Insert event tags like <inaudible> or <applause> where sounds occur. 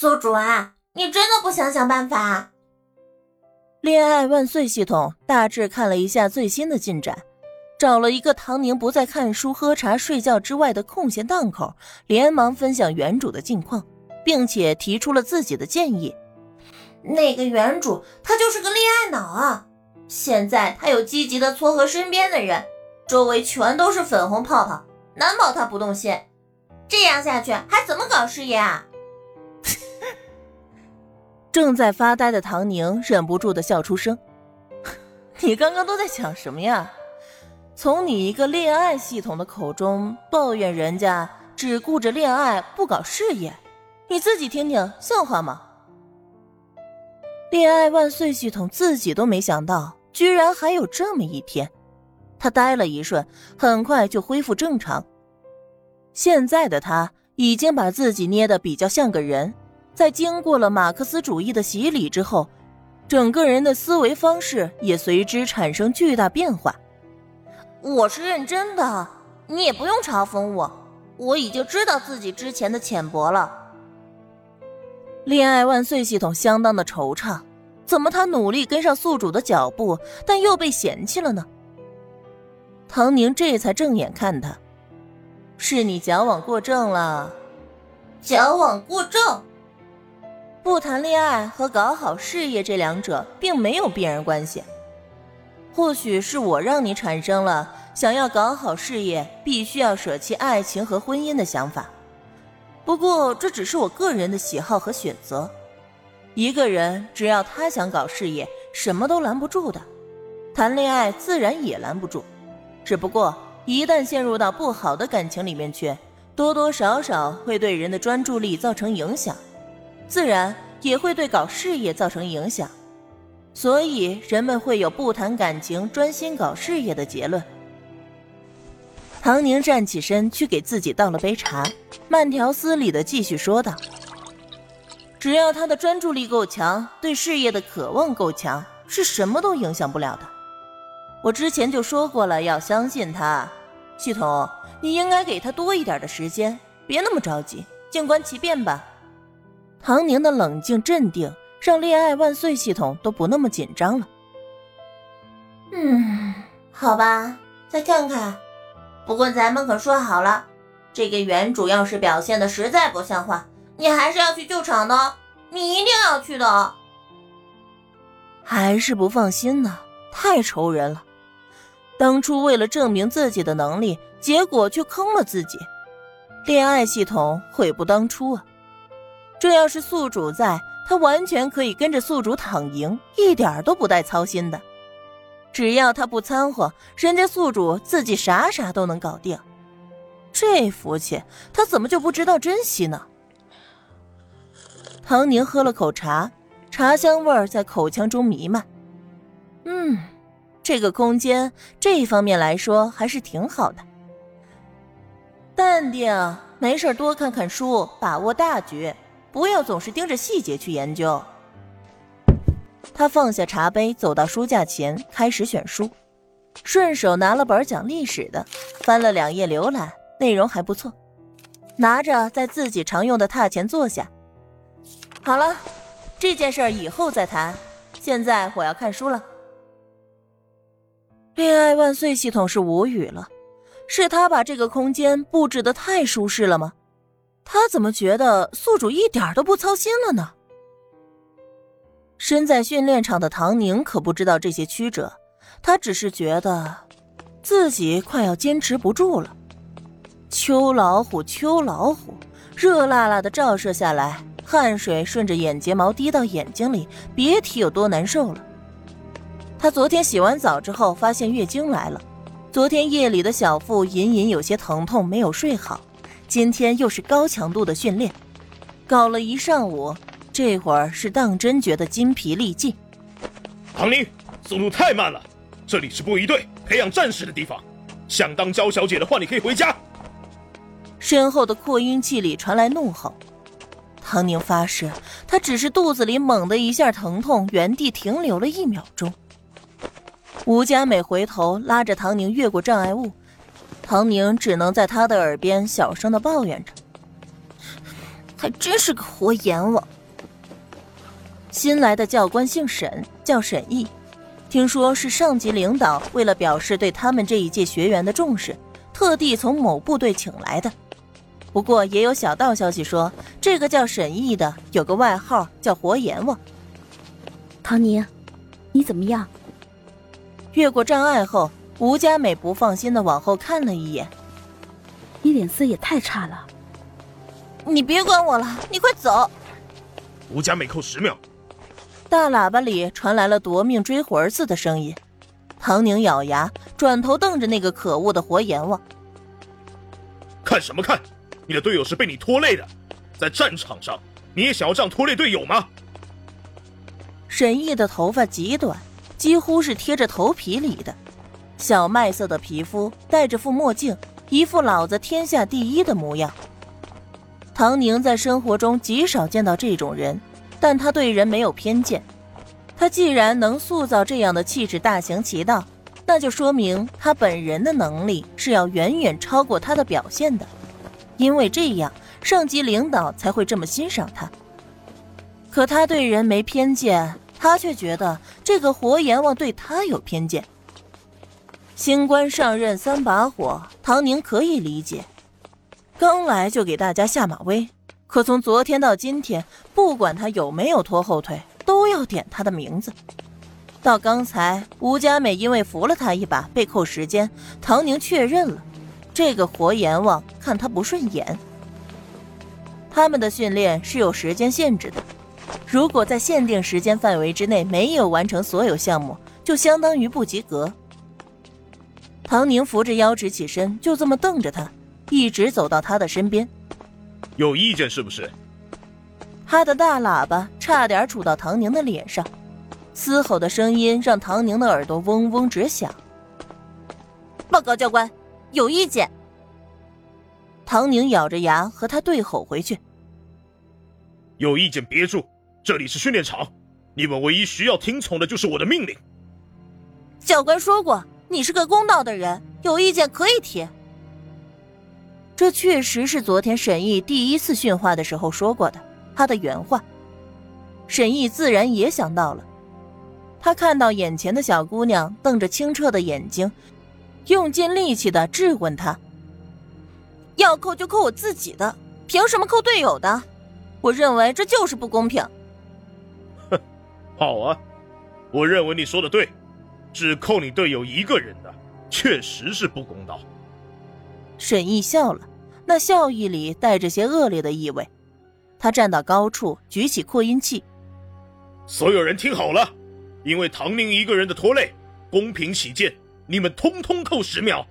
宿主啊，你真的不想想办法？恋爱万岁系统大致看了一下最新的进展，找了一个唐宁不在看书、喝茶、睡觉之外的空闲档口，连忙分享原主的近况，并且提出了自己的建议。那个原主他就是个恋爱脑啊！现在他有积极的撮合身边的人，周围全都是粉红泡泡，难保他不动心。这样下去还怎么搞事业啊？正在发呆的唐宁忍不住的笑出声：“ <laughs> 你刚刚都在想什么呀？从你一个恋爱系统的口中抱怨人家只顾着恋爱不搞事业，你自己听听像话吗？”恋爱万岁系统自己都没想到，居然还有这么一天。他呆了一瞬，很快就恢复正常。现在的他已经把自己捏得比较像个人。在经过了马克思主义的洗礼之后，整个人的思维方式也随之产生巨大变化。我是认真的，你也不用嘲讽我，我已经知道自己之前的浅薄了。恋爱万岁系统相当的惆怅，怎么他努力跟上宿主的脚步，但又被嫌弃了呢？唐宁这才正眼看他，是你矫枉过正了。矫枉过正。不谈恋爱和搞好事业这两者并没有必然关系。或许是我让你产生了想要搞好事业必须要舍弃爱情和婚姻的想法。不过这只是我个人的喜好和选择。一个人只要他想搞事业，什么都拦不住的。谈恋爱自然也拦不住，只不过一旦陷入到不好的感情里面去，多多少少会对人的专注力造成影响。自然也会对搞事业造成影响，所以人们会有不谈感情、专心搞事业的结论。唐宁站起身去给自己倒了杯茶，慢条斯理的继续说道：“只要他的专注力够强，对事业的渴望够强，是什么都影响不了的。我之前就说过了，要相信他。系统，你应该给他多一点的时间，别那么着急，静观其变吧。”唐宁的冷静镇定，让恋爱万岁系统都不那么紧张了。嗯，好吧，再看看。不过咱们可说好了，这个原主要是表现的实在不像话，你还是要去救场的，你一定要去的。还是不放心呢，太愁人了。当初为了证明自己的能力，结果却坑了自己。恋爱系统悔不当初啊！这要是宿主在，他完全可以跟着宿主躺赢，一点都不带操心的。只要他不掺和，人家宿主自己啥啥都能搞定。这福气，他怎么就不知道珍惜呢？唐宁喝了口茶，茶香味儿在口腔中弥漫。嗯，这个空间这一方面来说还是挺好的。淡定，没事多看看书，把握大局。不要总是盯着细节去研究。他放下茶杯，走到书架前，开始选书，顺手拿了本讲历史的，翻了两页，浏览内容还不错。拿着在自己常用的榻前坐下。好了，这件事以后再谈，现在我要看书了。恋爱万岁系统是无语了，是他把这个空间布置的太舒适了吗？他怎么觉得宿主一点都不操心了呢？身在训练场的唐宁可不知道这些曲折，他只是觉得自己快要坚持不住了。秋老虎，秋老虎，热辣辣的照射下来，汗水顺着眼睫毛滴到眼睛里，别提有多难受了。他昨天洗完澡之后，发现月经来了，昨天夜里的小腹隐隐有些疼痛，没有睡好。今天又是高强度的训练，搞了一上午，这会儿是当真觉得筋疲力尽。唐宁，速度太慢了，这里是布衣队培养战士的地方，想当娇小姐的话，你可以回家。身后的扩音器里传来怒吼。唐宁发誓，他只是肚子里猛的一下疼痛，原地停留了一秒钟。吴佳美回头拉着唐宁越过障碍物。唐宁只能在他的耳边小声的抱怨着：“还真是个活阎王。新来的教官姓沈，叫沈毅，听说是上级领导为了表示对他们这一届学员的重视，特地从某部队请来的。不过也有小道消息说，这个叫沈毅的有个外号叫活阎王。唐宁，你怎么样？越过障碍后，吴佳美不放心的往后看了一眼。你脸色也太差了。你别管我了，你快走！吴佳美扣十秒。大喇叭里传来了夺命追魂似的声音。唐宁咬牙，转头瞪着那个可恶的活阎王。看什么看？你的队友是被你拖累的，在战场上你也想要这样拖累队友吗？沈毅的头发极短，几乎是贴着头皮理的，小麦色的皮肤，戴着副墨镜，一副老子天下第一的模样。唐宁在生活中极少见到这种人，但他对人没有偏见。他既然能塑造这样的气质大行其道，那就说明他本人的能力是要远远超过他的表现的，因为这样上级领导才会这么欣赏他。可他对人没偏见，他却觉得这个活阎王对他有偏见。新官上任三把火，唐宁可以理解。刚来就给大家下马威，可从昨天到今天，不管他有没有拖后腿，都要点他的名字。到刚才，吴佳美因为扶了他一把被扣时间，唐宁确认了，这个活阎王看他不顺眼。他们的训练是有时间限制的，如果在限定时间范围之内没有完成所有项目，就相当于不及格。唐宁扶着腰直起身，就这么瞪着他。一直走到他的身边，有意见是不是？他的大喇叭差点杵到唐宁的脸上，嘶吼的声音让唐宁的耳朵嗡嗡直响。报告教官，有意见。唐宁咬着牙和他对吼回去。有意见憋住，这里是训练场，你们唯一需要听从的就是我的命令。教官说过，你是个公道的人，有意见可以提。这确实是昨天沈毅第一次训话的时候说过的，他的原话。沈毅自然也想到了，他看到眼前的小姑娘瞪着清澈的眼睛，用尽力气的质问他：“要扣就扣我自己的，凭什么扣队友的？我认为这就是不公平。”哼，好啊，我认为你说的对，只扣你队友一个人的，确实是不公道。沈毅笑了。那笑意里带着些恶劣的意味，他站到高处，举起扩音器。所有人听好了，因为唐宁一个人的拖累，公平起见，你们通通扣十秒，